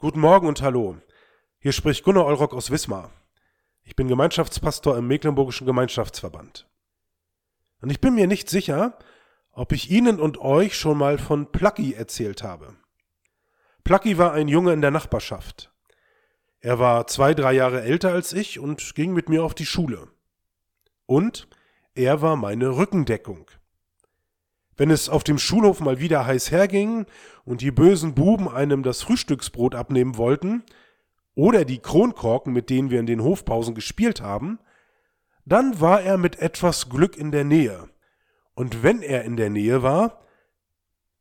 Guten Morgen und hallo. Hier spricht Gunnar Olrock aus Wismar. Ich bin Gemeinschaftspastor im Mecklenburgischen Gemeinschaftsverband. Und ich bin mir nicht sicher, ob ich Ihnen und euch schon mal von Plucky erzählt habe. Plucky war ein Junge in der Nachbarschaft. Er war zwei, drei Jahre älter als ich und ging mit mir auf die Schule. Und er war meine Rückendeckung. Wenn es auf dem Schulhof mal wieder heiß herging und die bösen Buben einem das Frühstücksbrot abnehmen wollten, oder die Kronkorken, mit denen wir in den Hofpausen gespielt haben, dann war er mit etwas Glück in der Nähe. Und wenn er in der Nähe war,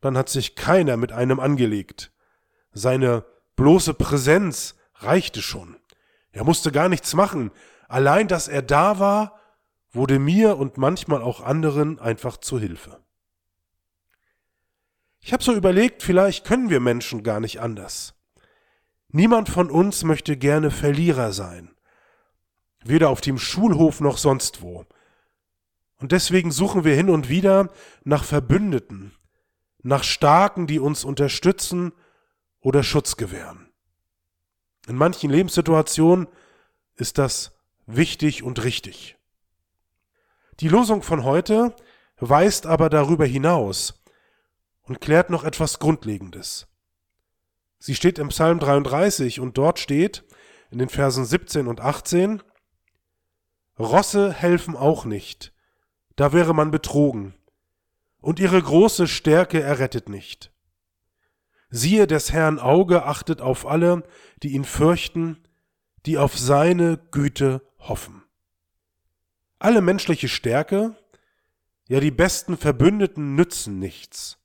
dann hat sich keiner mit einem angelegt. Seine bloße Präsenz reichte schon. Er musste gar nichts machen. Allein, dass er da war, wurde mir und manchmal auch anderen einfach zu Hilfe. Ich habe so überlegt, vielleicht können wir Menschen gar nicht anders. Niemand von uns möchte gerne Verlierer sein. Weder auf dem Schulhof noch sonst wo. Und deswegen suchen wir hin und wieder nach Verbündeten, nach Starken, die uns unterstützen oder Schutz gewähren. In manchen Lebenssituationen ist das wichtig und richtig. Die Losung von heute weist aber darüber hinaus und klärt noch etwas Grundlegendes. Sie steht im Psalm 33 und dort steht in den Versen 17 und 18, Rosse helfen auch nicht, da wäre man betrogen, und ihre große Stärke errettet nicht. Siehe, des Herrn Auge achtet auf alle, die ihn fürchten, die auf seine Güte hoffen. Alle menschliche Stärke, ja die besten Verbündeten nützen nichts.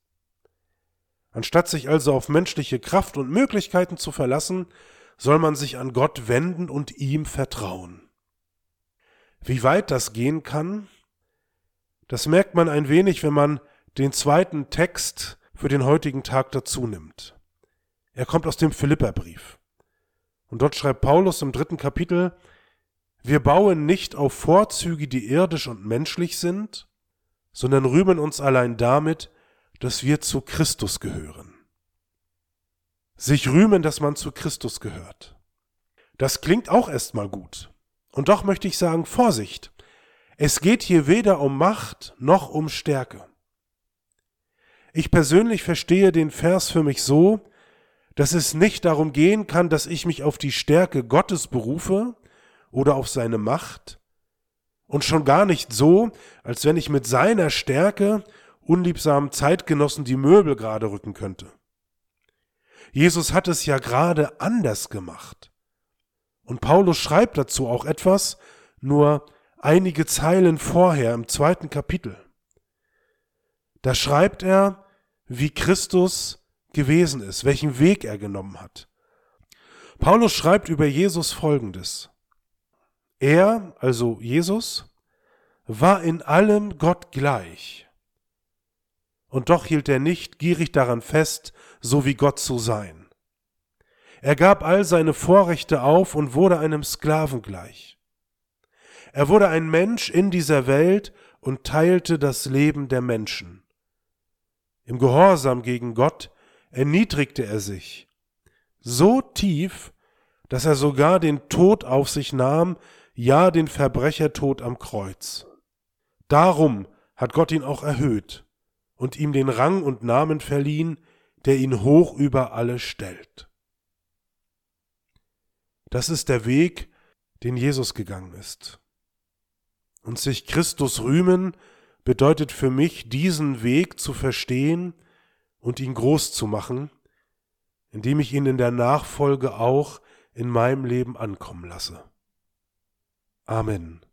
Anstatt sich also auf menschliche Kraft und Möglichkeiten zu verlassen, soll man sich an Gott wenden und ihm vertrauen. Wie weit das gehen kann, das merkt man ein wenig, wenn man den zweiten Text für den heutigen Tag dazu nimmt. Er kommt aus dem Philipperbrief. Und dort schreibt Paulus im dritten Kapitel, wir bauen nicht auf Vorzüge, die irdisch und menschlich sind, sondern rühmen uns allein damit, dass wir zu Christus gehören. Sich rühmen, dass man zu Christus gehört. Das klingt auch erstmal gut. Und doch möchte ich sagen, Vorsicht. Es geht hier weder um Macht noch um Stärke. Ich persönlich verstehe den Vers für mich so, dass es nicht darum gehen kann, dass ich mich auf die Stärke Gottes berufe oder auf seine Macht, und schon gar nicht so, als wenn ich mit seiner Stärke unliebsamen Zeitgenossen die Möbel gerade rücken könnte. Jesus hat es ja gerade anders gemacht. Und Paulus schreibt dazu auch etwas, nur einige Zeilen vorher im zweiten Kapitel. Da schreibt er, wie Christus gewesen ist, welchen Weg er genommen hat. Paulus schreibt über Jesus Folgendes. Er, also Jesus, war in allem Gott gleich und doch hielt er nicht gierig daran fest, so wie Gott zu sein. Er gab all seine Vorrechte auf und wurde einem Sklaven gleich. Er wurde ein Mensch in dieser Welt und teilte das Leben der Menschen. Im Gehorsam gegen Gott erniedrigte er sich so tief, dass er sogar den Tod auf sich nahm, ja den Verbrechertod am Kreuz. Darum hat Gott ihn auch erhöht und ihm den Rang und Namen verliehen, der ihn hoch über alle stellt. Das ist der Weg, den Jesus gegangen ist. Und sich Christus rühmen bedeutet für mich, diesen Weg zu verstehen und ihn groß zu machen, indem ich ihn in der Nachfolge auch in meinem Leben ankommen lasse. Amen.